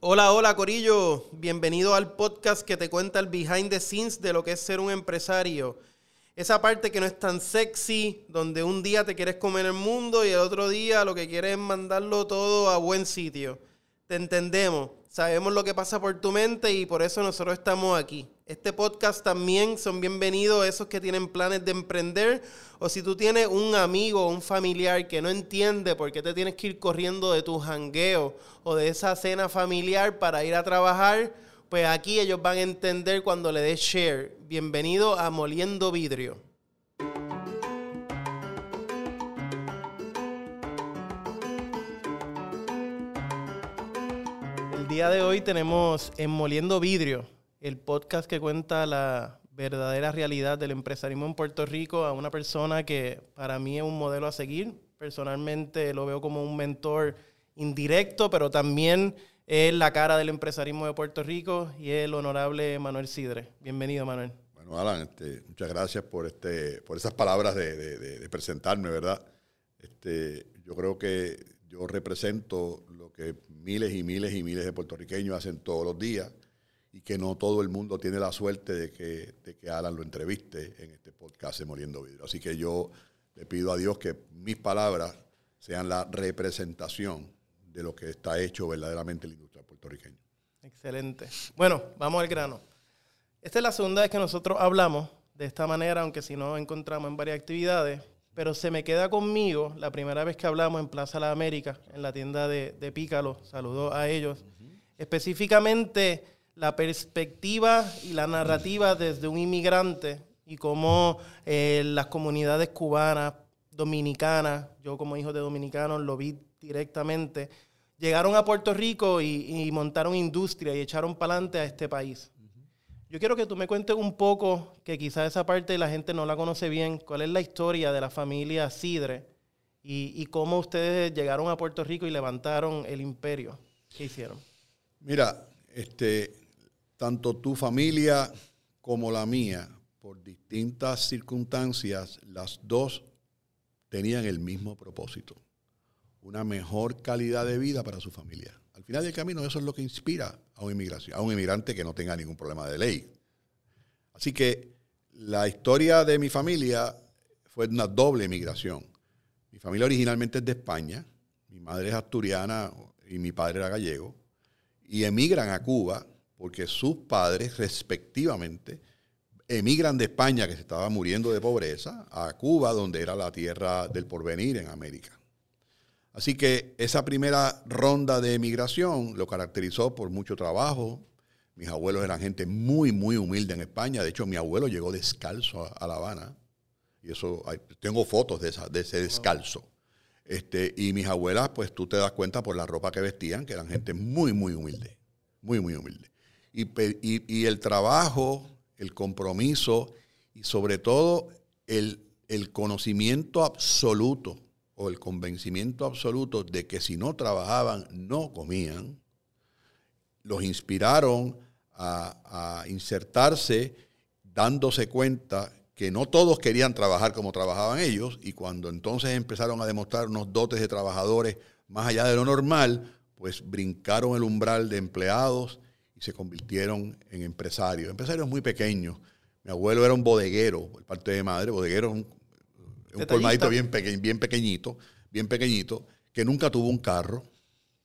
Hola, hola Corillo, bienvenido al podcast que te cuenta el behind the scenes de lo que es ser un empresario. Esa parte que no es tan sexy, donde un día te quieres comer el mundo y el otro día lo que quieres es mandarlo todo a buen sitio. Te entendemos, sabemos lo que pasa por tu mente y por eso nosotros estamos aquí. Este podcast también son bienvenidos esos que tienen planes de emprender o si tú tienes un amigo o un familiar que no entiende por qué te tienes que ir corriendo de tu jangueo o de esa cena familiar para ir a trabajar, pues aquí ellos van a entender cuando le des share. Bienvenido a Moliendo Vidrio. El día de hoy tenemos en Moliendo Vidrio el podcast que cuenta la verdadera realidad del empresarismo en Puerto Rico a una persona que para mí es un modelo a seguir. Personalmente lo veo como un mentor indirecto, pero también es la cara del empresarismo de Puerto Rico y es el honorable Manuel Sidre. Bienvenido, Manuel. Bueno, Alan, este, muchas gracias por, este, por esas palabras de, de presentarme, ¿verdad? Este, yo creo que yo represento lo que miles y miles y miles de puertorriqueños hacen todos los días y que no todo el mundo tiene la suerte de que, de que Alan lo entreviste en este podcast de Moliendo Vidrio. Así que yo le pido a Dios que mis palabras sean la representación de lo que está hecho verdaderamente en la industria puertorriqueña. Excelente. Bueno, vamos al grano. Esta es la segunda vez que nosotros hablamos de esta manera, aunque si no encontramos en varias actividades, pero se me queda conmigo la primera vez que hablamos en Plaza La América, en la tienda de, de Pícalo, saludo a ellos. Específicamente la perspectiva y la narrativa desde un inmigrante y cómo eh, las comunidades cubanas, dominicanas, yo como hijo de dominicanos lo vi directamente, llegaron a Puerto Rico y, montaron industria y echaron para adelante a este país. Yo quiero que tú me cuentes un poco, que quizás esa parte la gente no la conoce bien, cuál es la historia de la familia Sidre y, y cómo ustedes llegaron a Puerto Rico y levantaron el imperio. ¿Qué hicieron? Mira, este, tanto tu familia como la mía, por distintas circunstancias, las dos tenían el mismo propósito, una mejor calidad de vida para su familia. Al final del camino eso es lo que inspira a un, inmigración, a un inmigrante que no tenga ningún problema de ley. Así que la historia de mi familia fue una doble emigración. Mi familia originalmente es de España, mi madre es asturiana y mi padre era gallego, y emigran a Cuba porque sus padres, respectivamente, emigran de España, que se estaba muriendo de pobreza, a Cuba, donde era la tierra del porvenir en América. Así que esa primera ronda de emigración lo caracterizó por mucho trabajo. Mis abuelos eran gente muy, muy humilde en España. De hecho, mi abuelo llegó descalzo a, La Habana. Y eso, tengo fotos de, de ese descalzo. Este, y mis abuelas, pues tú te das cuenta por la ropa que vestían, que eran gente muy, muy humilde. Muy, muy humilde y, el trabajo, el compromiso y sobre todo el, conocimiento absoluto o el convencimiento absoluto de que si no trabajaban no comían, los inspiraron a, a, insertarse dándose cuenta que no todos querían trabajar como trabajaban ellos y cuando entonces empezaron a demostrar unos dotes de trabajadores más allá de lo normal, pues brincaron el umbral de empleados y se convirtieron en empresarios, empresarios muy pequeños. Mi abuelo era un bodeguero, por parte de madre, bodeguero, un, un colmadito bien, bien pequeñito, bien pequeñito, que nunca tuvo un carro,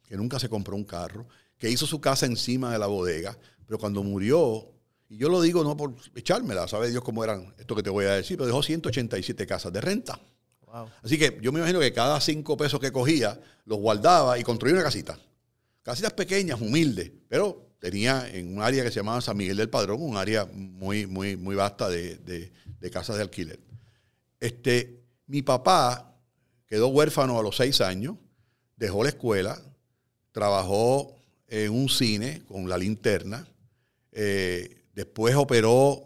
que nunca se compró un carro, que hizo su casa encima de la bodega, pero cuando murió, y yo lo digo no por echármela, sabe Dios cómo eran esto que te voy a decir, pero dejó 187 casas de renta. Así que yo me imagino que cada cinco pesos que cogía los guardaba y construía una casita. Casitas pequeñas, humildes, pero tenía en un área que se llamaba San Miguel del Padrón, un área muy, muy, muy vasta de, casas de alquiler. Este, mi papá quedó huérfano a los seis años, dejó la escuela, trabajó en un cine con la linterna, eh, después operó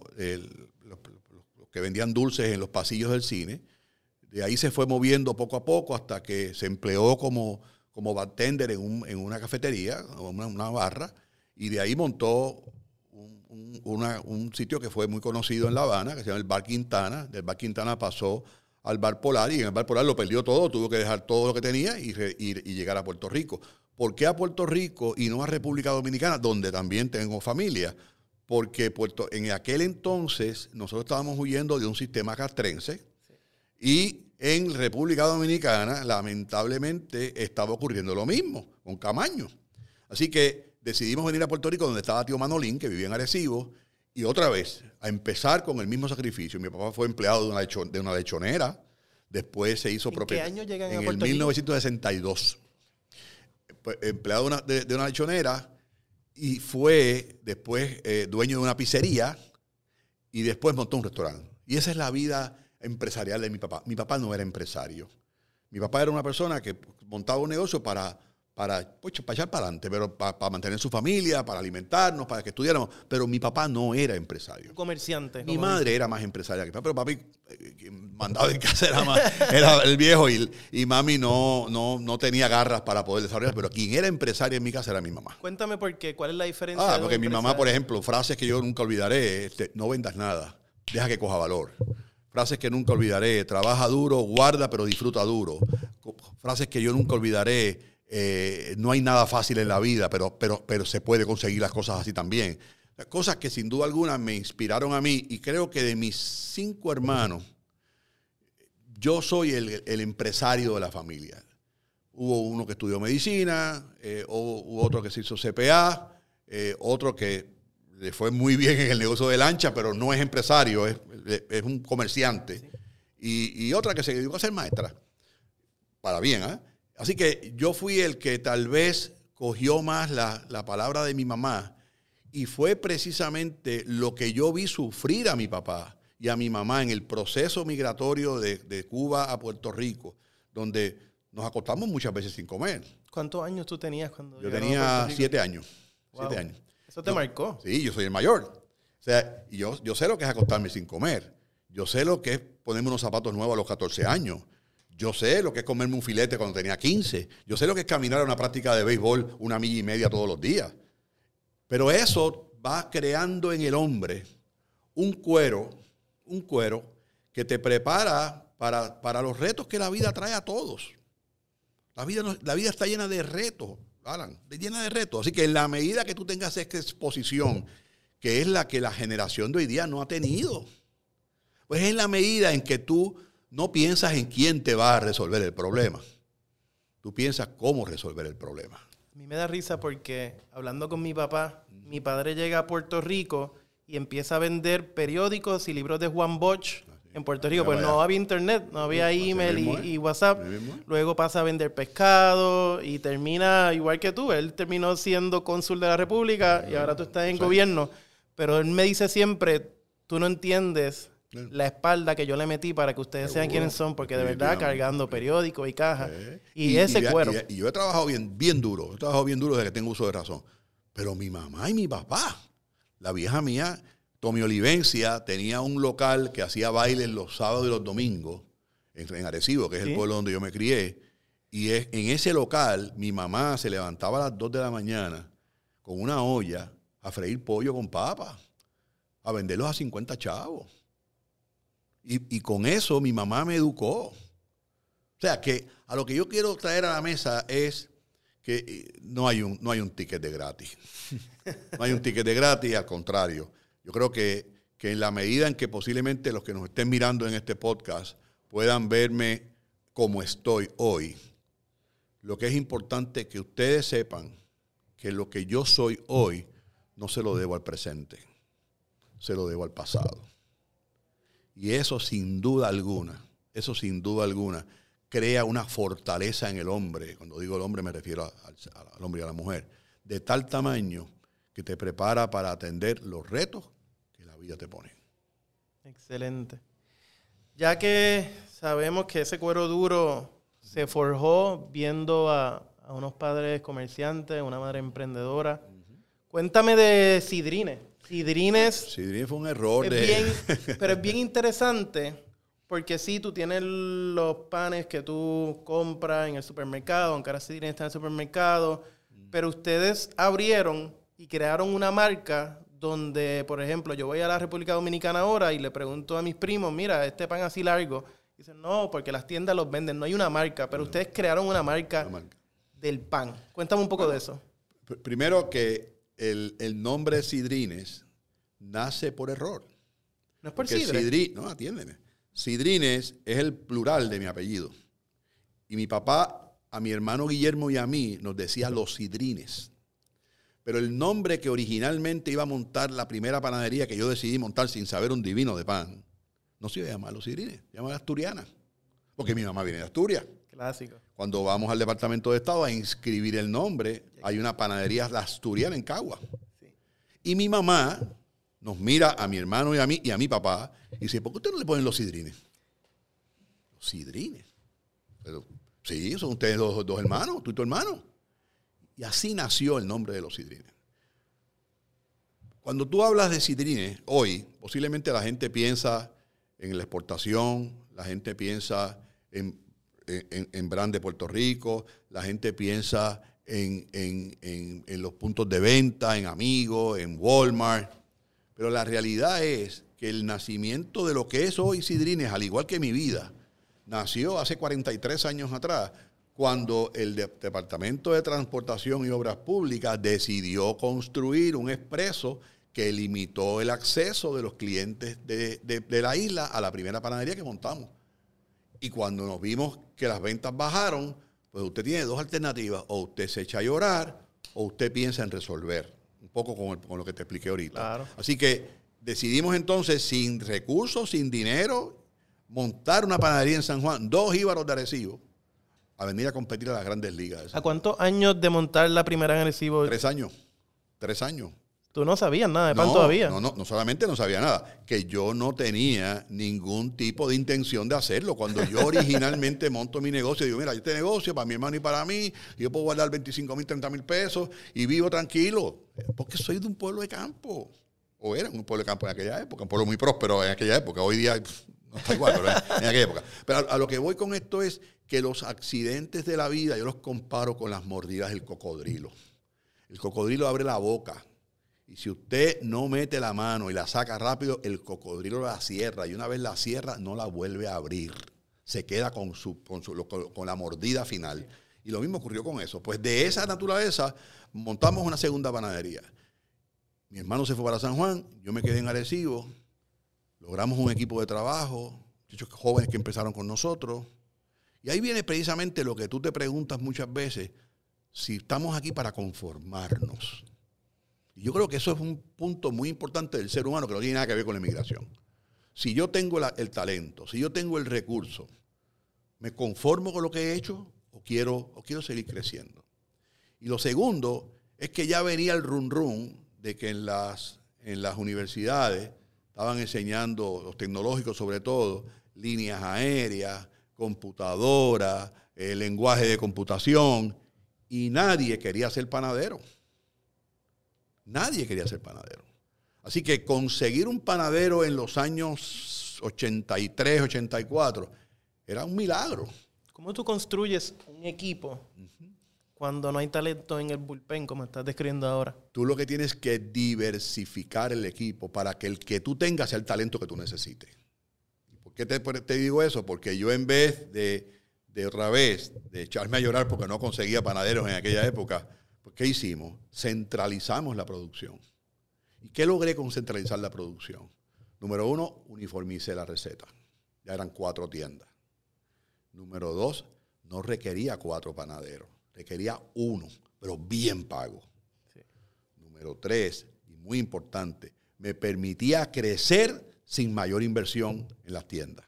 los, que vendían dulces en los pasillos del cine, de ahí se fue moviendo poco a poco hasta que se empleó como, como bartender en, una cafetería, una, una barra, y de ahí montó un, sitio que fue muy conocido en La Habana, que se llama el Bar Quintana. Del Bar Quintana pasó al Bar Polar y en el Bar Polar lo perdió todo, tuvo que dejar todo lo que tenía y, llegar a Puerto Rico. ¿Por qué a Puerto Rico y no a República Dominicana, donde también tengo familia? Porque Puerto, en aquel entonces nosotros estábamos huyendo de un sistema castrense y en República Dominicana lamentablemente estaba ocurriendo lo mismo con Camaño. Así que decidimos venir a Puerto Rico donde estaba tío Manolín, que vivía en Arecibo, y otra vez a empezar con el mismo sacrificio. Mi papá fue empleado de una, de una lechonera, después se hizo propietario. ¿Qué año llegan en a Puerto En 1962. Pues, empleado de una, lechonera y fue después eh, dueño de una pizzería y después montó un restaurante. Y esa es la vida empresarial de mi papá. Mi papá no era empresario. Mi papá era una persona que montaba un negocio para para, pues, para echar para adelante, pero para, mantener su familia, para alimentarnos, para que estudiáramos. Pero mi papá no era empresario. comerciante. Mi madre era más empresaria que papá, pero papi eh, mandaba en casa era, más, era el viejo y, y mami no, no, no, tenía garras para poder desarrollar, pero quien era empresaria en mi casa era mi mamá. Cuéntame por qué, ¿cuál es la diferencia? Ah, porque mi mamá, por ejemplo, frases que yo nunca olvidaré, este, no vendas nada, deja que coja valor. Frases que nunca olvidaré, trabaja duro, guarda pero disfruta duro. Frases que yo nunca olvidaré, eh, no hay nada fácil en la vida, pero, pero, pero se puede conseguir las cosas así también. Cosas que sin duda alguna me inspiraron a mí y creo que de mis cinco hermanos, yo soy el, empresario de la familia. Hubo uno que estudió medicina, eh, hubo, otro que se hizo CPA, eh, otro que le fue muy bien en el negocio de lancha, pero no es empresario, es, un comerciante. Y, y, otra que se dedicó a ser maestra. Para bien, ¿eh? Así que yo fui el que tal vez cogió más la, palabra de mi mamá y fue precisamente lo que yo vi sufrir a mi papá y a mi mamá en el proceso migratorio de, Cuba a Puerto Rico, donde nos acostamos muchas veces sin comer. ¿Cuántos años tú tenías cuando Yo tenía siete años. Siete años. ¿Eso te marcó? Sí, yo soy el mayor. O sea, yo, yo sé lo que es acostarme sin comer. Yo sé lo que es ponerme unos zapatos nuevos a los 14 años. Yo sé lo que es comerme un filete cuando tenía 15. Yo sé lo que es caminar a una práctica de béisbol una milla y media todos los días. Pero eso va creando en el hombre un cuero, un cuero que te prepara para, para los retos que la vida trae a todos. La vida, la vida está llena de retos, Alan, llena de retos. Así que en la medida que tú tengas esta exposición, que es la que la generación de hoy día no ha tenido, pues es la medida en que tú no piensas en quién te va a resolver el problema. Tú piensas cómo resolver el problema. A mí me da risa porque hablando con mi papá, mi padre llega a Puerto Rico y empieza a vender periódicos y libros de Juan Bosch en Puerto Rico. Pues no había internet, no había email y, WhatsApp. Luego pasa a vender pescado y termina igual que tú. Él terminó siendo cónsul de la República y ahora tú estás en gobierno. Pero él me dice siempre, tú no entiendes la espalda que yo le metí para que ustedes sean quienes son, porque de verdad cargando periódicos y cajas. Y, ese cuero. Y, yo he trabajado bien, bien duro, he trabajado bien duro desde que tengo uso de razón. Pero mi mamá y mi papá, la vieja mía, Tommy Olivencia, tenía un local que hacía bailes los sábados y los domingos en, Arecibo, que es el pueblo donde yo me crié. Y es, en ese local, mi mamá se levantaba a las 2 de la mañana con una olla a freír pollo con papa, a venderlos a 50 chavos. Y, con eso mi mamá me educó. O sea, que a lo que yo quiero traer a la mesa es que eh, no hay un, no hay un ticket de gratis. No hay un ticket de gratis, al contrario. Yo creo que, que en la medida en que posiblemente los que nos estén mirando en este podcast puedan verme como estoy hoy, lo que es importante que ustedes sepan que lo que yo soy hoy no se lo debo al presente, se lo debo al pasado. Y eso sin duda alguna, eso sin duda alguna, crea una fortaleza en el hombre. Cuando digo el hombre me refiero al, hombre y a la mujer. De tal tamaño que te prepara para atender los retos que la vida te pone. Excelente. Ya que sabemos que ese cuero duro se forjó viendo a, unos padres comerciantes, una madre emprendedora, cuéntame de Sidrine. Sidrines. Sidrines fue un error. pero es bien interesante porque sí, tú tienes los panes que tú compras en el supermercado, aunque ahora Sidrines está en el supermercado, pero ustedes abrieron y crearon una marca donde, por ejemplo, yo voy a la República Dominicana ahora y le pregunto a mis primos, mira, este pan así largo. Dicen, no, porque las tiendas los venden, no hay una marca, pero ustedes crearon una marca, del pan. Cuéntame un poco de eso. Primero que el, nombre Sidrines nace por error. No es por Sidre. no, atiéndeme. Sidrines es el plural de mi apellido. Y mi papá, a mi hermano Guillermo y a mí, nos decía los Sidrines. Pero el nombre que originalmente iba a montar la primera panadería que yo decidí montar sin saber un divino de pan, no se iba a llamar Los Sidrines, se llamaba Asturiana. Porque mi mamá viene de Asturias. Clásico. Cuando vamos al Departamento de Estado a inscribir el nombre, hay una panadería asturiana en Cagua. Y mi mamá nos mira a mi hermano y a mí y a mi papá y dice, ¿por qué ustedes no le ponen los sidrines? Los sidrines. Pero, sí, son ustedes dos, dos hermanos, tú y tu hermano. Y así nació el nombre de los sidrines. Cuando tú hablas de sidrines, hoy posiblemente la gente piensa en la exportación, la gente piensa en, en, Brand de Puerto Rico, la gente piensa en, en, los puntos de venta, en Amigos, en Walmart. Pero la realidad es que el nacimiento de lo que es hoy Sidrines, al igual que mi vida, nació hace 43 años atrás cuando el Departamento de Transportación y Obras Públicas decidió construir un expreso que limitó el acceso de los clientes de, la isla a la primera panadería que montamos. Y cuando nos vimos que las ventas bajaron, pues usted tiene dos alternativas. O usted se echa a llorar o usted piensa en resolver. Un poco con, lo que te expliqué ahorita. Así que decidimos entonces, sin recursos, sin dinero, montar una panadería en San Juan, dos íbaros de Arecibo, a venir a competir a las grandes ligas. ¿A cuántos años de montar la primera en Arecibo? Tres años. Tres años. Tú no sabías nada de pan todavía. No, no, no solamente no sabía nada, que yo no tenía ningún tipo de intención de hacerlo. Cuando yo originalmente monto mi negocio, digo, mira, este negocio para mi hermano y para mí, yo puedo guardar 25 mil, 30 mil pesos y vivo tranquilo. Porque soy de un pueblo de campo. O era un pueblo de campo en aquella época, un pueblo muy próspero en aquella época. Hoy día no está igual, pero en aquella época. Pero a, lo que voy con esto es que los accidentes de la vida yo los comparo con las mordidas del cocodrilo. El cocodrilo abre la boca y si usted no mete la mano y la saca rápido, el cocodrilo la cierra. Y una vez la cierra, no la vuelve a abrir. Se queda con, su, con, con la mordida final. Y lo mismo ocurrió con eso. Pues de esa naturaleza montamos una segunda panadería. Mi hermano se fue para San Juan, yo me quedé en Arecibo. Logramos un equipo de trabajo, muchos jóvenes que empezaron con nosotros. Y ahí viene precisamente lo que tú te preguntas muchas veces, si estamos aquí para conformarnos. Yo creo que eso es un punto muy importante del ser humano que no tiene nada que ver con la inmigración. Si yo tengo el talento, si yo tengo el recurso, ¿me conformo con lo que he hecho o quiero, o quiero seguir creciendo? Y lo segundo es que ya venía el run run de que en las, en las universidades estaban enseñando, los tecnológicos sobre todo, líneas aéreas, computadoras, eh, lenguaje de computación, y nadie quería ser panadero. Nadie quería ser panadero. Así que conseguir un panadero en los años 83, 84 era un milagro. ¿Cómo tú construyes un equipo cuando no hay talento en el bullpen, como estás describiendo ahora? Tú lo que tienes que diversificar el equipo para que el que tú tengas sea el talento que tú necesites. ¿Por qué te, te digo eso? Porque yo en vez de, de otra vez, de echarme a llorar porque no conseguía panaderos en aquella época, ¿Qué hicimos? Centralizamos la producción. ¿Y qué logré con centralizar la producción? Número uno, uniformicé la receta. Ya eran cuatro tiendas. Número dos, no requería cuatro panaderos, requería uno, pero bien pago. Número tres, y muy importante, me permitía crecer sin mayor inversión en las tiendas.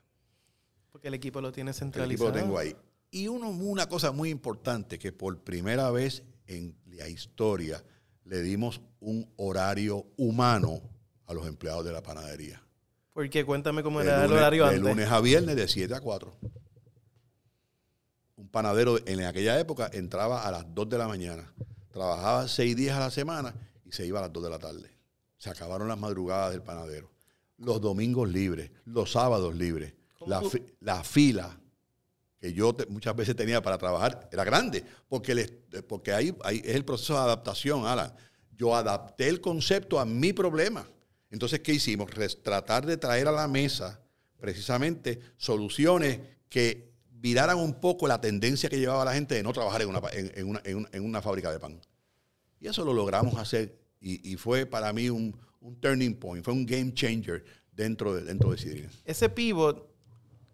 Porque el equipo lo tiene centralizado. El equipo lo tengo ahí. Y uno, una cosa muy importante que por primera vez en la historia le dimos un horario humano a los empleados de la panadería. ¿Por qué? Cuéntame cómo era el horario antes. De lunes a viernes de 7 a 4. Un panadero en aquella época entraba a las 2 de la mañana, trabajaba 6 días a la semana y se iba a las 2 de la tarde. Se acabaron las madrugadas del panadero. Los domingos libres, los sábados libres. La, la, fila que yo muchas veces tenía para trabajar era grande, porque, porque ahí, es el proceso de adaptación, Alan. Yo adapté el concepto a mi problema. Entonces, ¿qué hicimos? tratar de traer a la mesa precisamente soluciones que viraran un poco la tendencia que llevaba la gente de no trabajar en una, en, una, en una, fábrica de pan. Y eso lo logramos hacer y, y fue para mí un, un, turning point, fue un game changer dentro de, dentro de. Ese pivot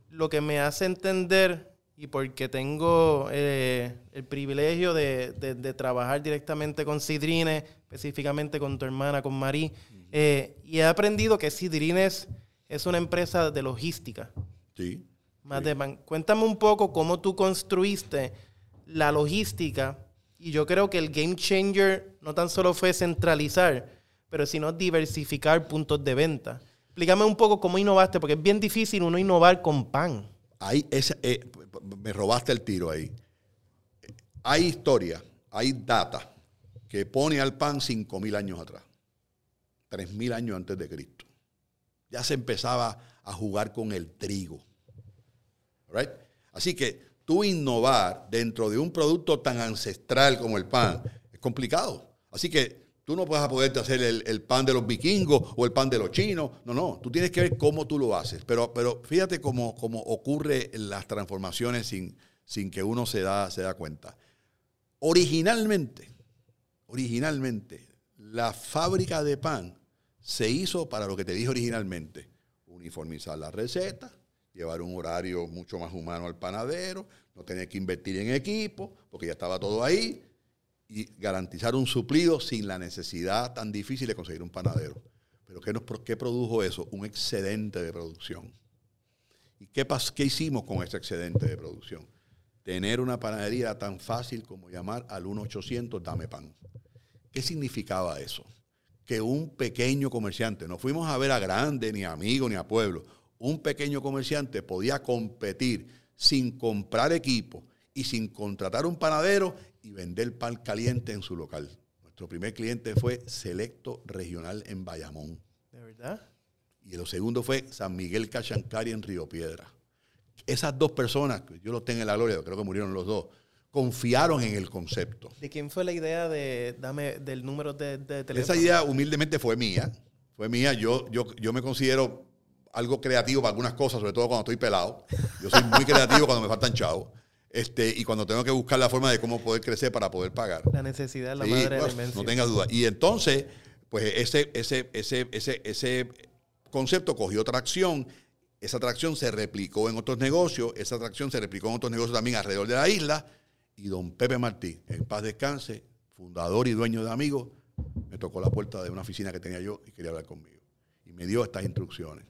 lo que me hace entender y porque tengo eh, el privilegio de, de, trabajar directamente con Cidrines, específicamente con tu hermana, con Marí, eh, y he aprendido que Cidrines es una empresa de logística. Sí. Más de Cuéntame un poco cómo tú construiste la logística y yo creo que el game changer no tan solo fue centralizar, pero sino diversificar puntos de venta. Explícame un poco cómo innovaste, porque es bien difícil uno innovar con pan. Ahí eh, me robaste el tiro ahí. Hay historia, hay data que pone al pan 5.000 años atrás, 3.000 años antes de Cristo. Ya se empezaba a jugar con el trigo. Así que tú innovar dentro de un producto tan ancestral como el pan es complicado. Así que tú no vas a poderte hacer el, pan de los vikingos o el pan de los chinos. No, no. Tú tienes que ver cómo tú lo haces. Pero, pero fíjate cómo, cómo ocurre las transformaciones sin, que uno se da, se da cuenta. Originalmente, originalmente, la fábrica de pan se hizo para lo que te dije originalmente, uniformizar la receta, llevar un horario mucho más humano al panadero, no tener que invertir en equipo, porque ya estaba todo ahí, y garantizar un suplido sin la necesidad tan difícil de conseguir un panadero. Pero ¿qué, nos, qué produjo eso? Un excedente de producción. ¿Y qué, qué hicimos con ese excedente de producción? Tener una panadería tan fácil como llamar al 1-800 dame pan. ¿Qué significaba eso? Que un pequeño comerciante, no fuimos a ver a grande, ni a amigo, ni a pueblo, un pequeño comerciante podía competir sin comprar equipo y sin contratar un panadero y vender pan caliente en su local. Nuestro primer cliente fue Selecto Regional en Bayamón. ¿De verdad? Y el segundo fue San Miguel Cachancari en Río Piedra. Esas dos personas, yo los tengo en la gloria, creo que murieron los dos, confiaron en el concepto. ¿De quién fue la idea de dame del número de, teléfono? Esa idea humildemente fue mía. Fue mía. Yo, yo, yo me considero algo creativo para algunas cosas, sobre todo cuando estoy pelado. Yo soy muy creativo cuando me faltan chavos. Este, y cuando tengo que buscar la forma de cómo poder crecer para poder pagar. La necesidad es la madre de la. No tengas duda. Y entonces, pues ese, ese, ese, ese, ese concepto cogió tracción. Esa atracción se replicó en otros negocios. Esa atracción se replicó en otros negocios también alrededor de la isla. Y don Pepe Martí, en paz descanse, fundador y dueño de Amigos, me tocó la puerta de una oficina que tenía yo y quería hablar conmigo. Y me dio estas instrucciones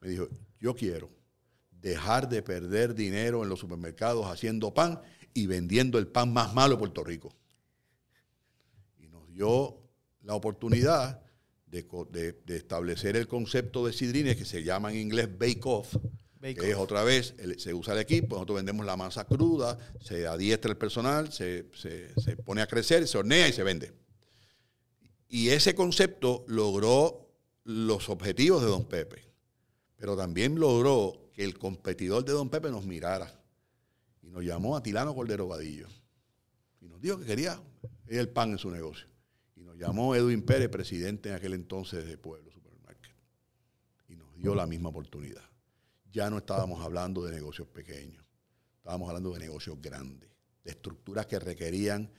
me dijo, yo quiero dejar de perder dinero en los supermercados haciendo pan y vendiendo el pan más malo de Puerto Rico. Y nos dio la oportunidad de, establecer el concepto de sidrines que se llama en inglés bake off, que es otra vez, se usa el equipo, nosotros vendemos la masa cruda, se adiestra el personal, se, se pone a crecer, se hornea y se vende. Y ese concepto logró los objetivos de Don Pepe pero también logró que el competidor de Don Pepe nos mirara. Y nos llamó a Tilano Cordero Vadillo. Y nos dijo que quería el pan en su negocio. Y nos llamó Edwin Pérez, presidente en aquel entonces de Pueblo Supermarket, y nos dio la misma oportunidad. Ya no estábamos hablando de negocios pequeños, estábamos hablando de negocios grandes, de estructuras que requerían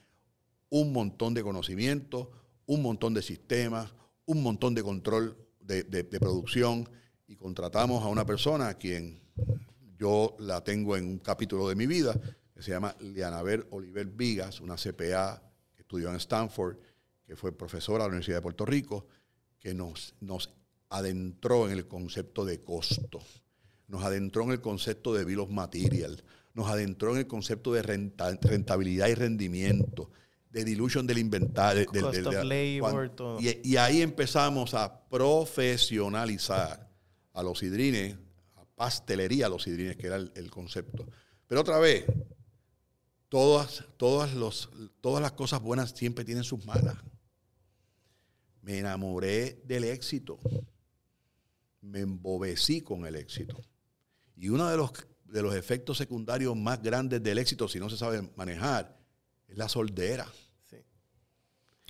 un montón de conocimiento, un montón de sistemas, un montón de control de producción y contratamos a una persona a quien yo la tengo en un capítulo de mi vida, que se llama Lianaber Oliver Vigas, una CPA que estudió en Stanford, que fue profesora de la Universidad de Puerto Rico, que nos, nos adentró en el concepto de costo, nos adentró en el concepto de bill of material, nos adentró en el concepto de rentabilidad y rendimiento, de dilution del inventario. y, y ahí empezamos a profesionalizar a los hidrines, a pastelería a los hidrines, que era el, concepto. Pero otra vez, todas, todas, los, todas las cosas buenas siempre tienen sus malas. Me enamoré del éxito. Me embobecí con el éxito. Y uno de los, de los efectos secundarios más grandes del éxito, si no se sabe manejar, es la soldera.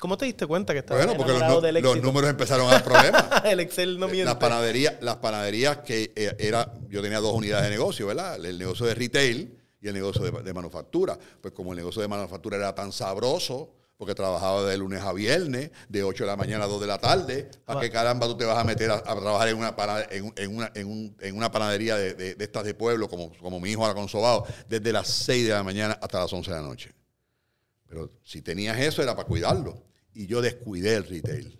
¿Cómo te diste cuenta que estaba Bueno, porque los, del los números empezaron a dar problemas. el Excel no miente. las panaderías, las panaderías que eh, era, yo tenía dos unidades de negocio, ¿verdad? El negocio de retail y el negocio de, de manufactura. Pues como el negocio de manufactura era tan sabroso, porque trabajaba de lunes a viernes, de 8 de la mañana a 2 de la tarde, ¿para qué caramba tú te vas a meter a, a trabajar en una, pana- en, un- en una, en un- en una panadería de, de- de estas de pueblo, como, como mi hijo ahora Sobao, desde las 6 de la mañana hasta las 11 de la noche? Pero si tenías eso era para cuidarlo. Y yo descuidé el retail.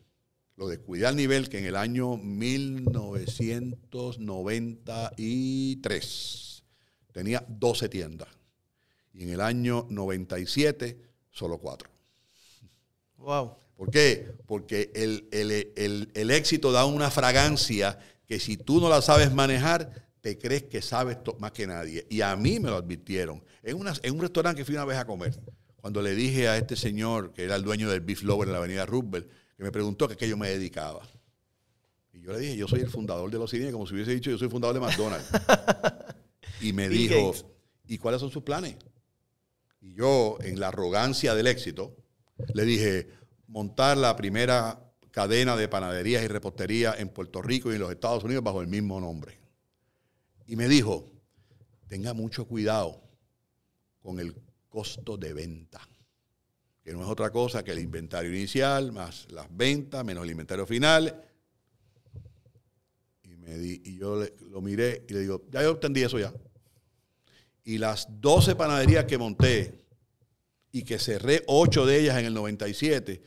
Lo descuidé al nivel que en el año 1993 tenía 12 tiendas. Y en el año 97 solo 4. Wow. ¿Por qué? Porque el, el- el- el éxito da una fragancia que si tú no la sabes manejar, te crees que sabes más que nadie. Y a mí me lo advirtieron. En, una- en un restaurante que fui una vez a comer, cuando le dije a este señor, que era el dueño del Beef Lover en la avenida Roosevelt, que me preguntó a qué yo me dedicaba. Y yo le dije, yo soy el fundador de los cines, como si hubiese dicho, yo soy fundador de McDonald's. y me dijo, Gates. ¿y cuáles son sus planes? Y yo, en la arrogancia del éxito, le dije, montar la primera cadena de panaderías y reposterías en Puerto Rico y en los Estados Unidos bajo el mismo nombre. Y me dijo, tenga mucho cuidado con el costo de venta, que no es otra cosa que el inventario inicial, más las ventas, menos el inventario final. Y, me di- y yo le- lo miré y le digo, ya yo entendí eso ya. Y las 12 panaderías que monté y que cerré 8 de ellas en el 97,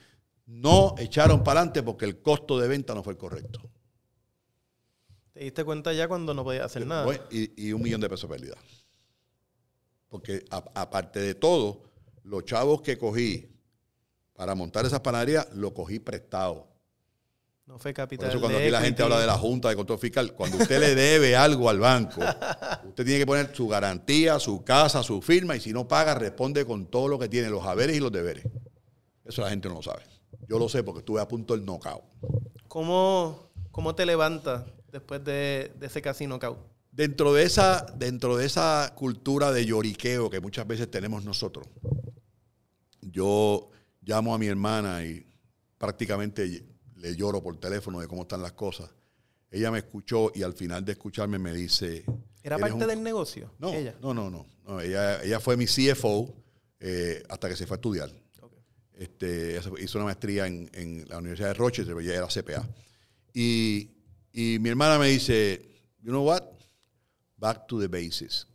no echaron para adelante porque el costo de venta no fue el correcto. Te diste cuenta ya cuando no podías hacer nada. Fue- Y, y un millón de pesos de pérdida. Porque aparte de todo, los chavos que cogí para montar esas panaderías, lo cogí prestado. No fue Por capital. eso cuando aquí la gente habla de la Junta de Control Fiscal, cuando usted le debe algo al banco, usted tiene que poner su garantía, su casa, su firma, y si no paga, responde con todo lo que tiene, los haberes y los deberes. Eso la gente no lo sabe. Yo lo sé porque estuve a punto del knockout. ¿Cómo, ¿Cómo te levantas después de, de ese casi knockout? Dentro de, esa, dentro de esa cultura de lloriqueo que muchas veces tenemos nosotros, yo llamo a mi hermana y prácticamente le lloro por teléfono de cómo están las cosas. Ella me escuchó y al final de escucharme me dice... ¿Era "Eres parte un- del negocio? No, Ella. no, no, no. no, ella, ella fue mi CFO eh, hasta que se fue a estudiar. Este, hizo una maestría en, en la Universidad de Rochester, pero ella era CPA. Y, y mi hermana me dice, you know what? Back to the basics.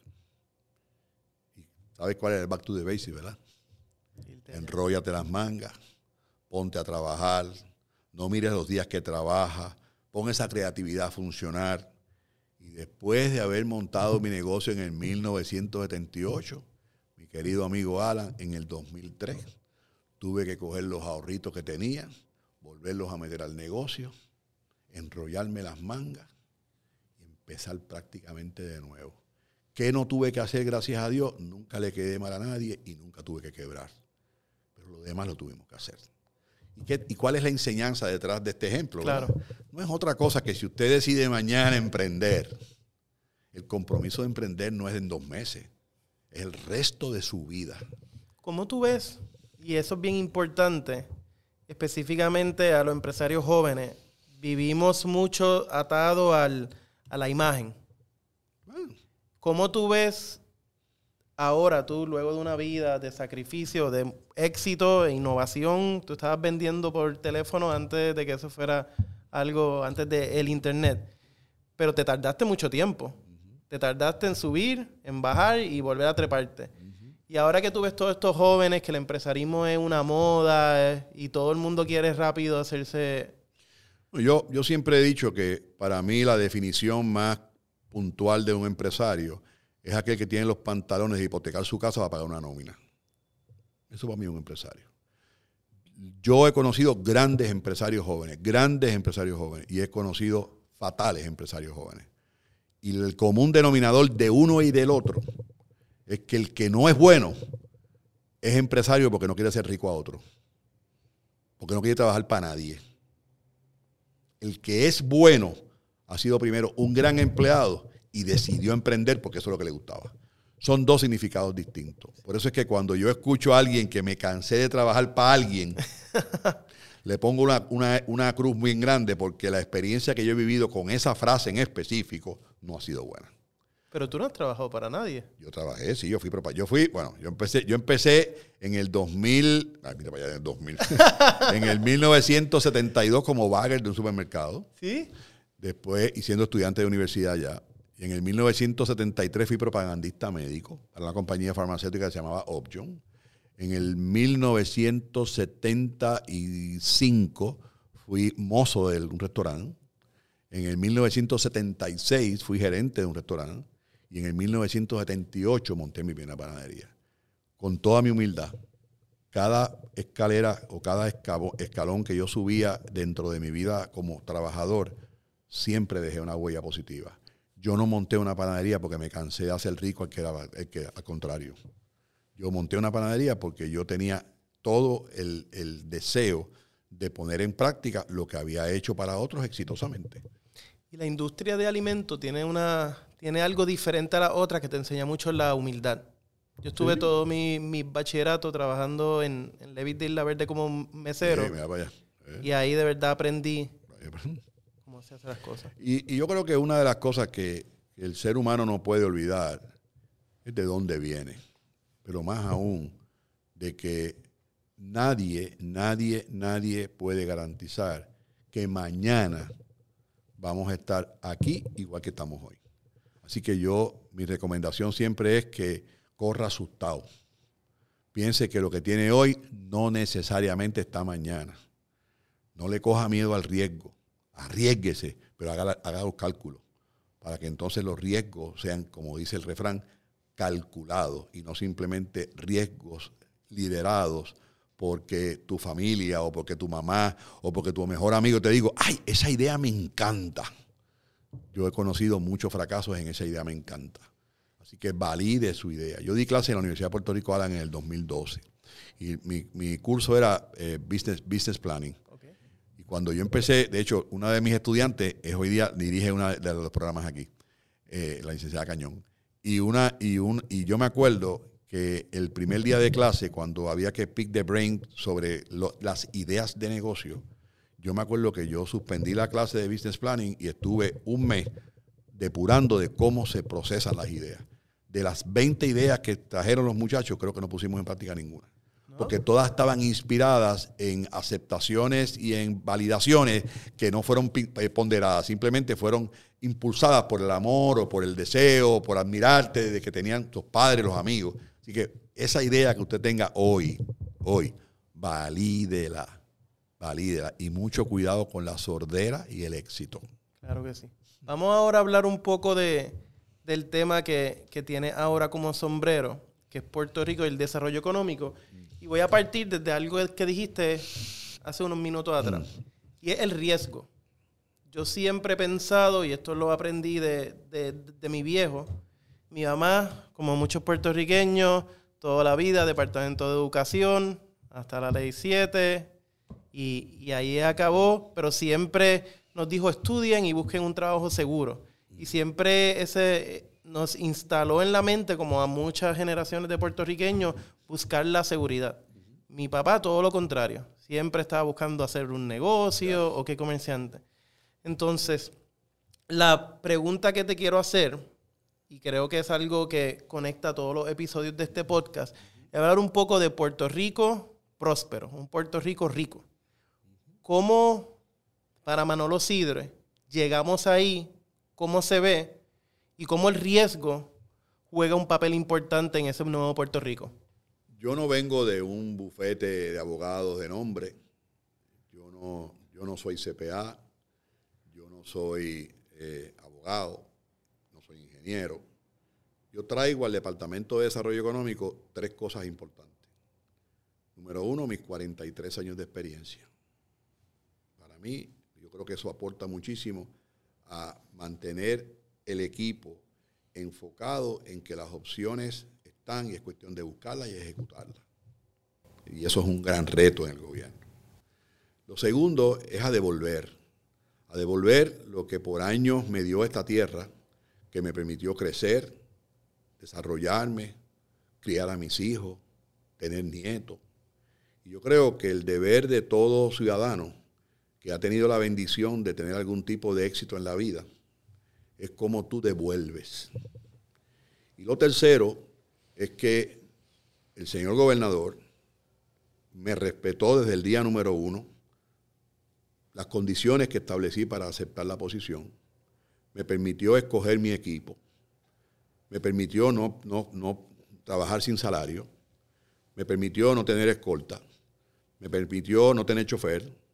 ¿Sabes cuál es el back to the basics, verdad? Enróllate las mangas, ponte a trabajar, no mires los días que trabajas, pon esa creatividad a funcionar. Y después de haber montado mi negocio en el 1978, mi querido amigo Alan, en el 2003, tuve que coger los ahorritos que tenía, volverlos a meter al negocio, enrollarme las mangas empezar prácticamente de nuevo. ¿Qué no tuve que hacer, gracias a Dios? Nunca le quedé mal a nadie y nunca tuve que quebrar. Pero lo demás lo tuvimos que hacer. ¿Y, qué- y cuál es la enseñanza detrás de este ejemplo? Claro. verdad? No es otra cosa que si usted decide mañana emprender, el compromiso de emprender no es en dos meses, es el resto de su vida. ¿Cómo tú ves? Y eso es bien importante, específicamente a los empresarios jóvenes. Vivimos mucho atado al, a la imagen. ¿Cómo tú ves ahora, tú, luego de una vida de sacrificio, de éxito e innovación, tú estabas vendiendo por teléfono antes de que eso fuera algo, antes del internet, pero te tardaste mucho tiempo. Te tardaste en subir, en bajar y volver a treparte. Y ahora que tú ves todos estos jóvenes, que el empresarismo es una moda eh, y todo el mundo quiere rápido hacerse... Yo, yo siempre he dicho que para mí la definición más puntual de un empresario es aquel que tiene los pantalones de hipotecar su casa para pagar una nómina. Eso para mí es un empresario. Yo he conocido grandes empresarios jóvenes, grandes empresarios jóvenes, y he conocido fatales empresarios jóvenes. Y el común denominador de uno y del otro es que el que no es bueno es empresario porque no quiere ser rico a otro, porque no quiere trabajar para nadie el que es bueno ha sido primero un gran empleado y decidió emprender porque eso es lo que le gustaba. son dos significados distintos. Por eso es que cuando yo escucho a alguien que me cansé de trabajar para alguien, le pongo una, una, cruz muy grande porque la experiencia que yo he vivido con esa frase en específico no ha sido buena. Pero tú no has trabajado para nadie. Yo trabajé, sí, yo fui yo fui, bueno, yo empecé, yo empecé en el 2000, ay, mira, vaya en el 2000, en el 1972 como bagger de un supermercado. Sí. Después, y siendo estudiante de universidad ya, y en el 1973 fui propagandista médico para una compañía farmacéutica que se llamaba Option. En el 1975 fui mozo de un restaurante. En el 1976 fui gerente de un restaurante. Y en el 1978 monté mi primera panadería. Con toda mi humildad, cada escalera o cada escalón que yo subía dentro de mi vida como trabajador, siempre dejé una huella positiva. Yo no monté una panadería porque me cansé de hacer rico al, que era, que, al contrario. Yo monté una panadería porque yo tenía todo el, deseo de poner en práctica lo que había hecho para otros exitosamente. Y la industria de alimentos tiene, una, tiene algo diferente a la otra que te enseña mucho la humildad. Yo estuve todo mi, bachillerato trabajando en, en Levis de Isla Verde como mesero. Y ahí de verdad aprendí las cosas. Y, yo creo que una de las cosas que el ser humano no puede olvidar es de dónde viene. Pero más aún, de que nadie, nadie, nadie puede garantizar que mañana vamos a estar aquí igual que estamos hoy. Así que yo, mi recomendación siempre es que corra asustado. Piense que lo que tiene hoy no necesariamente está mañana. No le coja miedo al riesgo arriesguese, pero haga, los cálculos, para que entonces los riesgos sean, como dice el refrán, calculados y no simplemente riesgos liderados porque tu familia o porque tu mamá o porque tu mejor amigo te digo, ay, esa idea me encanta. Yo he conocido muchos fracasos en esa idea, me encanta. Así que valide su idea. Yo di clase en la Universidad de Puerto Rico Alan en el 2012 y mi, curso era eh, business, business Planning. Cuando yo empecé, de hecho, una de mis estudiantes es hoy día dirige uno de los programas aquí, eh, la licenciada Cañón. Y, una, y, un, y yo me acuerdo que el primer día de clase, cuando había que pick the brain sobre las ideas de negocio, yo me acuerdo que yo suspendí la clase de business planning y estuve un mes depurando de cómo se procesan las ideas. De las 20 ideas que trajeron los muchachos, creo que no pusimos en práctica ninguna porque todas estaban inspiradas en aceptaciones y en validaciones que no fueron eh, ponderadas, simplemente fueron impulsadas por el amor o por el deseo, por admirarte de que tenían tus padres, los amigos. Así que esa idea que usted tenga hoy, hoy, valídela, valídela y mucho cuidado con la sordera y el éxito. Claro que sí. Vamos ahora a hablar un poco de, del tema que, que tiene ahora como sombrero, que es Puerto Rico y el desarrollo económico. Y voy a partir desde algo que dijiste hace unos minutos atrás. Y es el riesgo. Yo siempre he pensado, y esto lo aprendí de, mi viejo, mi mamá, como muchos puertorriqueños, toda la vida, Departamento de Educación, hasta la Ley 7, y, y ahí acabó, pero siempre nos dijo estudien y busquen un trabajo seguro. Y siempre ese, nos instaló en la mente, como a muchas generaciones de puertorriqueños, buscar la seguridad. Mi papá, todo lo contrario, siempre estaba buscando hacer un negocio o qué comerciante. Entonces, la pregunta que te quiero hacer, y creo que es algo que conecta todos los episodios de este podcast, hablar un poco de Puerto Rico próspero, un Puerto Rico rico. ¿Cómo, para Manolo Sidre, llegamos ahí? ¿Cómo se ve? y cómo el riesgo juega un papel importante en ese nuevo Puerto Rico. Yo no vengo de un bufete de abogados de nombre. Yo no, yo no soy CPA. Yo no soy eh, abogado. Yo traigo al Departamento de Desarrollo Económico tres cosas importantes. Número uno, mis 43 años de experiencia. Para mí, yo creo que eso aporta muchísimo a mantener el equipo enfocado en que las opciones están y es cuestión de buscarlas y ejecutarlas. Y eso es un gran reto en el gobierno. Lo segundo es a devolver, a devolver lo que por años me dio esta tierra, que me permitió crecer, desarrollarme, criar a mis hijos, tener nietos. Y yo creo que el deber de todo ciudadano que ha tenido la bendición de tener algún tipo de éxito en la vida es cómo tú devuelves. Y lo tercero es que el señor gobernador me respetó desde el día número uno las condiciones que establecí para aceptar la posición, me permitió escoger mi equipo, me permitió no, no, trabajar sin salario, me permitió no tener escolta, me permitió no tener chofer.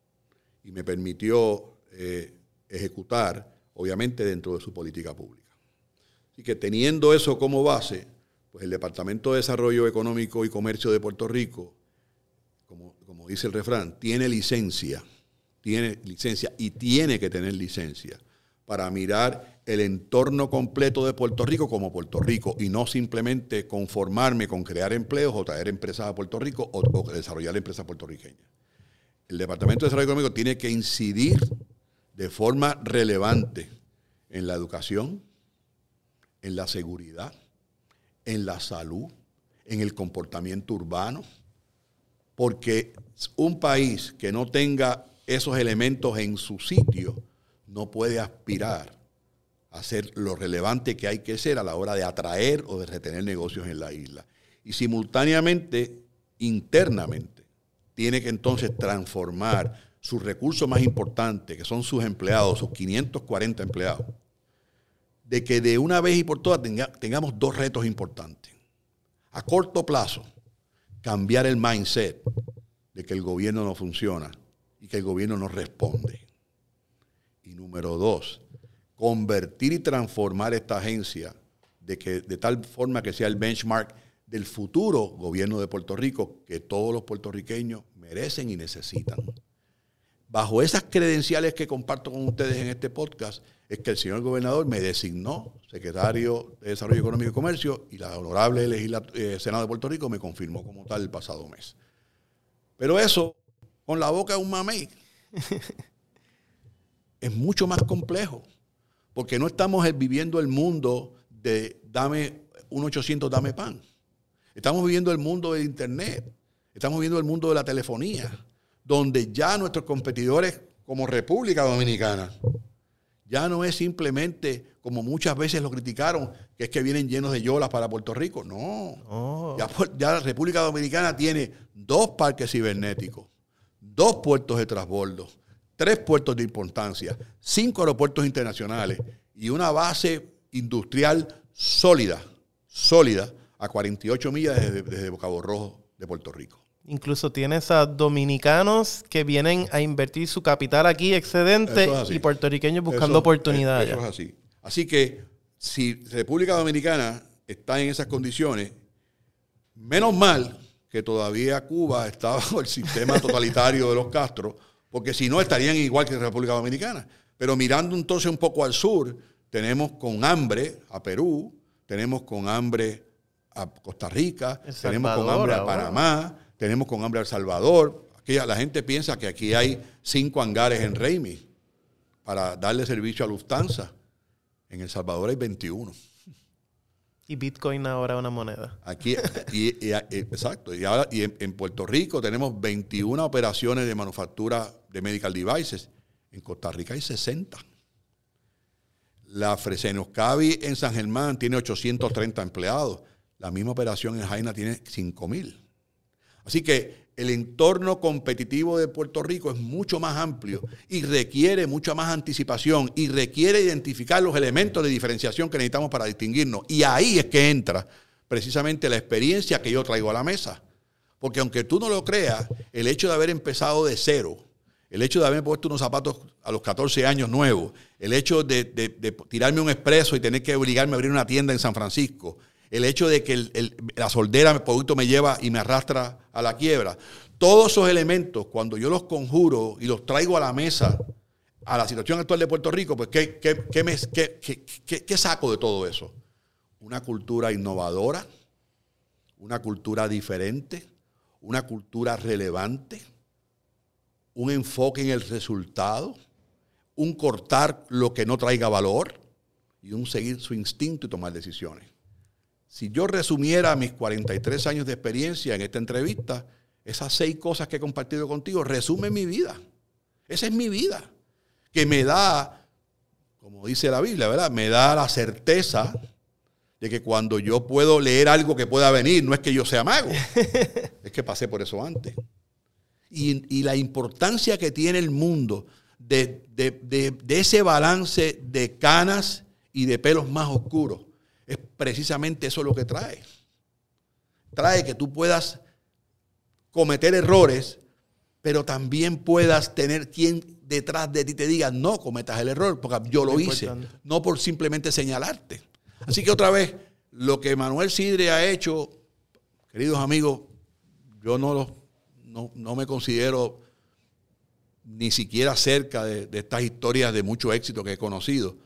Y me permitió eh, ejecutar, obviamente, dentro de su política pública. Así que teniendo eso como base, pues el Departamento de Desarrollo Económico y Comercio de Puerto Rico, como, como dice el refrán, tiene licencia, tiene licencia y tiene que tener licencia para mirar el entorno completo de Puerto Rico como Puerto Rico y no simplemente conformarme con crear empleos o traer empresas a Puerto Rico o, desarrollar empresas puertorriqueñas. El Departamento de Desarrollo Económico tiene que incidir de forma relevante en la educación, en la seguridad, en la salud, en el comportamiento urbano, porque un país que no tenga esos elementos en su sitio, no puede aspirar a ser lo relevante que hay que ser a la hora de atraer o de retener negocios en la isla. Y simultáneamente, internamente, tiene que entonces transformar sus recursos más importantes, que son sus empleados, sus 540 empleados, de que de una vez y por todas tengamos dos retos importantes. A corto plazo, cambiar el mindset de que el gobierno no funciona y que el gobierno no responde. Y número dos, convertir y transformar esta agencia de, que, de tal forma que sea el benchmark del futuro gobierno de Puerto Rico que todos los puertorriqueños merecen y necesitan. Bajo esas credenciales que comparto con ustedes en este podcast, es que el señor gobernador me designó secretario de Desarrollo Económico y Comercio y la honorable eh, Senado de Puerto Rico me confirmó como tal el pasado mes. Pero eso, con la boca de un mamey, es mucho más complejo, porque no estamos viviendo el mundo de dame un 800, dame pan. Estamos viviendo el mundo del Internet, estamos viviendo el mundo de la telefonía, donde ya nuestros competidores como República Dominicana, ya no es simplemente como muchas veces lo criticaron, que es que vienen llenos de yolas para Puerto Rico. No. Oh. Ya, ya, la República Dominicana tiene dos parques cibernéticos, dos puertos de transbordo, tres puertos de importancia, cinco aeropuertos internacionales y una base industrial sólida, sólida, a 48 millas desde, desde Rojo de Puerto Rico. Incluso tienes a dominicanos que vienen a invertir su capital aquí excedente y puertorriqueños buscando oportunidades. Eso es así. Así que si República Dominicana está en esas condiciones, menos mal que todavía Cuba está bajo el sistema totalitario de los Castro, porque si no estarían igual que República Dominicana. Pero mirando entonces un poco al sur, tenemos con hambre a Perú, tenemos con hambre a Costa Rica, tenemos con hambre a Panamá, tenemos con hambre a El Salvador. Aquí la gente piensa que aquí hay cinco hangares en Reimi para darle servicio a Lufthansa. En El Salvador hay 21. Y Bitcoin ahora una moneda. Aquí, y, exacto. Y ahora y en, Puerto Rico tenemos 21 operaciones de manufactura de medical devices. En Costa Rica hay 60. La Fresenoscavi en San Germán tiene 830 empleados. La misma operación en Jaina tiene 5000. Así que el entorno competitivo de Puerto Rico es mucho más amplio y requiere mucha más anticipación y requiere identificar los elementos de diferenciación que necesitamos para distinguirnos. Y ahí es que entra precisamente la experiencia que yo traigo a la mesa. Porque aunque tú no lo creas, el hecho de haber empezado de cero, el hecho de haber puesto unos zapatos a los 14 años nuevos, el hecho de, tirarme un expreso y tener que obligarme a abrir una tienda en San Francisco, el hecho de que la soldera, el producto me lleva y me arrastra a la quiebra. Todos esos elementos, cuando yo los conjuro y los traigo a la mesa, a la situación actual de Puerto Rico, pues ¿qué, qué, saco de todo eso? Una cultura innovadora, una cultura diferente, una cultura relevante, un enfoque en el resultado, un cortar lo que no traiga valor y un seguir su instinto y tomar decisiones si yo resumiera mis 43 años de experiencia en esta entrevista, esas seis cosas que he compartido contigo resumen mi vida. Esa es mi vida. Que me da, como dice la Biblia, ¿verdad? Me da la certeza de que cuando yo puedo leer algo que pueda venir, no es que yo sea mago, es que pasé por eso antes. Y, la importancia que tiene el mundo de, de ese balance de canas y de pelos más oscuros, es precisamente eso lo que trae. Trae que tú puedas cometer errores, pero también puedas tener quien detrás de ti te diga, no cometas el error, porque yo lo hice, no por simplemente señalarte. Así que otra vez, lo que Manuel Sidre ha hecho, queridos amigos, yo no, no, me considero ni siquiera cerca de, de estas historias de mucho éxito que he conocido.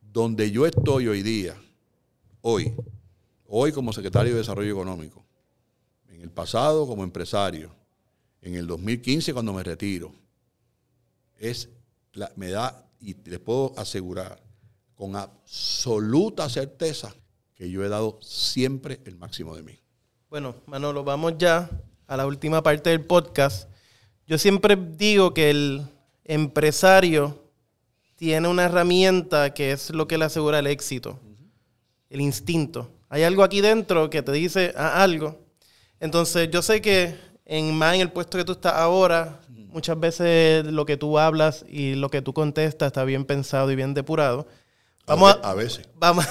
Donde yo estoy hoy día, hoy, hoy como secretario de Desarrollo Económico, en el pasado como empresario, en el 2015 cuando me retiro, es la, me da, y les puedo asegurar con absoluta certeza que yo he dado siempre el máximo de mí. Bueno, Manolo, vamos ya a la última parte del podcast. Yo siempre digo que el empresario tiene una herramienta que es lo que le asegura el éxito, el instinto. Hay algo aquí dentro que te dice ah, algo. Entonces, yo sé que en más en el puesto que tú estás ahora, muchas veces lo que tú hablas y lo que tú contestas está bien pensado y bien depurado. Vamos a, veces. Vamos,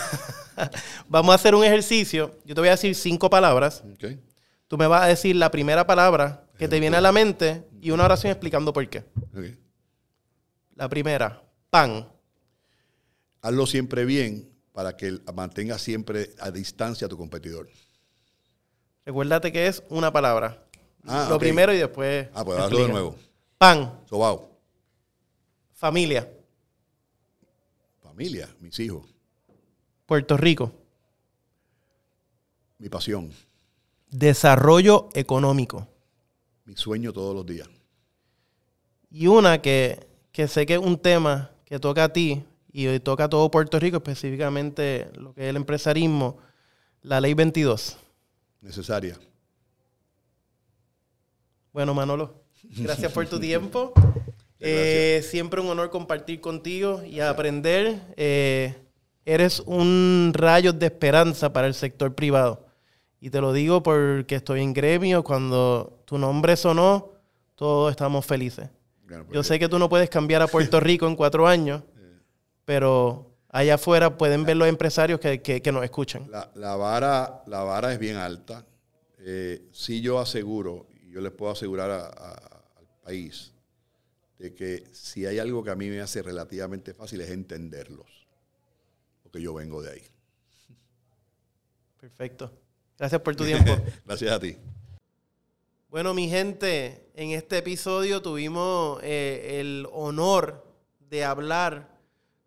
vamos a hacer un ejercicio. Yo te voy a decir cinco palabras. Tú me vas a decir la primera palabra que te viene a la mente y una oración explicando por qué. La primera, pan. Hazlo siempre bien para que mantenga siempre a distancia a tu competidor. Recuérdate que es una palabra. Ah, Lo primero y después. Ah, pues hazlo de nuevo. Pan. Sobao. Familia. Familia, mis hijos. Puerto Rico. Mi pasión. Desarrollo económico. Mi sueño todos los días. Y una que, que sé que es un tema que toca a ti y toca a todo Puerto Rico, específicamente lo que es el empresarismo, la ley 22. Necesaria. Bueno, Manolo, gracias por tu tiempo. Eh, siempre un honor compartir contigo y aprender. Eh, eres un rayo de esperanza para el sector privado. Y te lo digo porque estoy en gremio. Cuando tu nombre sonó, todos estamos felices. Yo sé que tú no puedes cambiar a Puerto Rico en cuatro años, pero allá afuera pueden ver los empresarios que, nos escuchan. La, vara, la vara es bien alta. Eh, sí yo aseguro, y yo les puedo asegurar al país, de que si hay algo que a mí me hace relativamente fácil es entenderlos, porque yo vengo de ahí. Perfecto. Gracias por tu tiempo. Gracias a ti. Bueno, mi gente, en este episodio tuvimos eh, el honor de hablar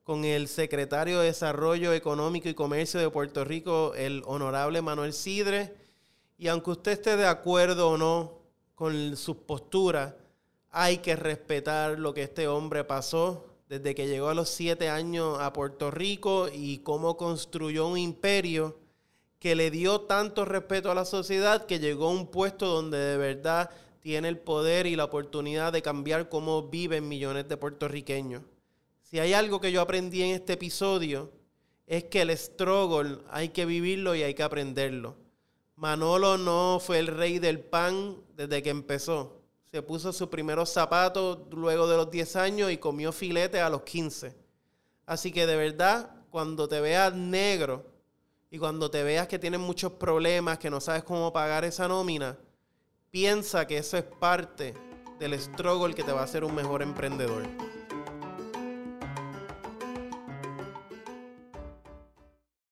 con el secretario de Desarrollo Económico y Comercio de Puerto Rico, el honorable Manuel Sidre. Y aunque usted esté de acuerdo o no con sus posturas, hay que respetar lo que este hombre pasó desde que llegó a los siete años a Puerto Rico y cómo construyó un imperio que le dio tanto respeto a la sociedad que llegó a un puesto donde de verdad tiene el poder y la oportunidad de cambiar cómo viven millones de puertorriqueños. Si hay algo que yo aprendí en este episodio es que el struggle hay que vivirlo y hay que aprenderlo. Manolo no fue el rey del pan desde que empezó se puso sus primeros zapatos luego de los 10 años y comió filete a los 15. Así que de verdad, cuando te veas negro y cuando te veas que tienes muchos problemas, que no sabes cómo pagar esa nómina, piensa que eso es parte del struggle que te va a hacer un mejor emprendedor.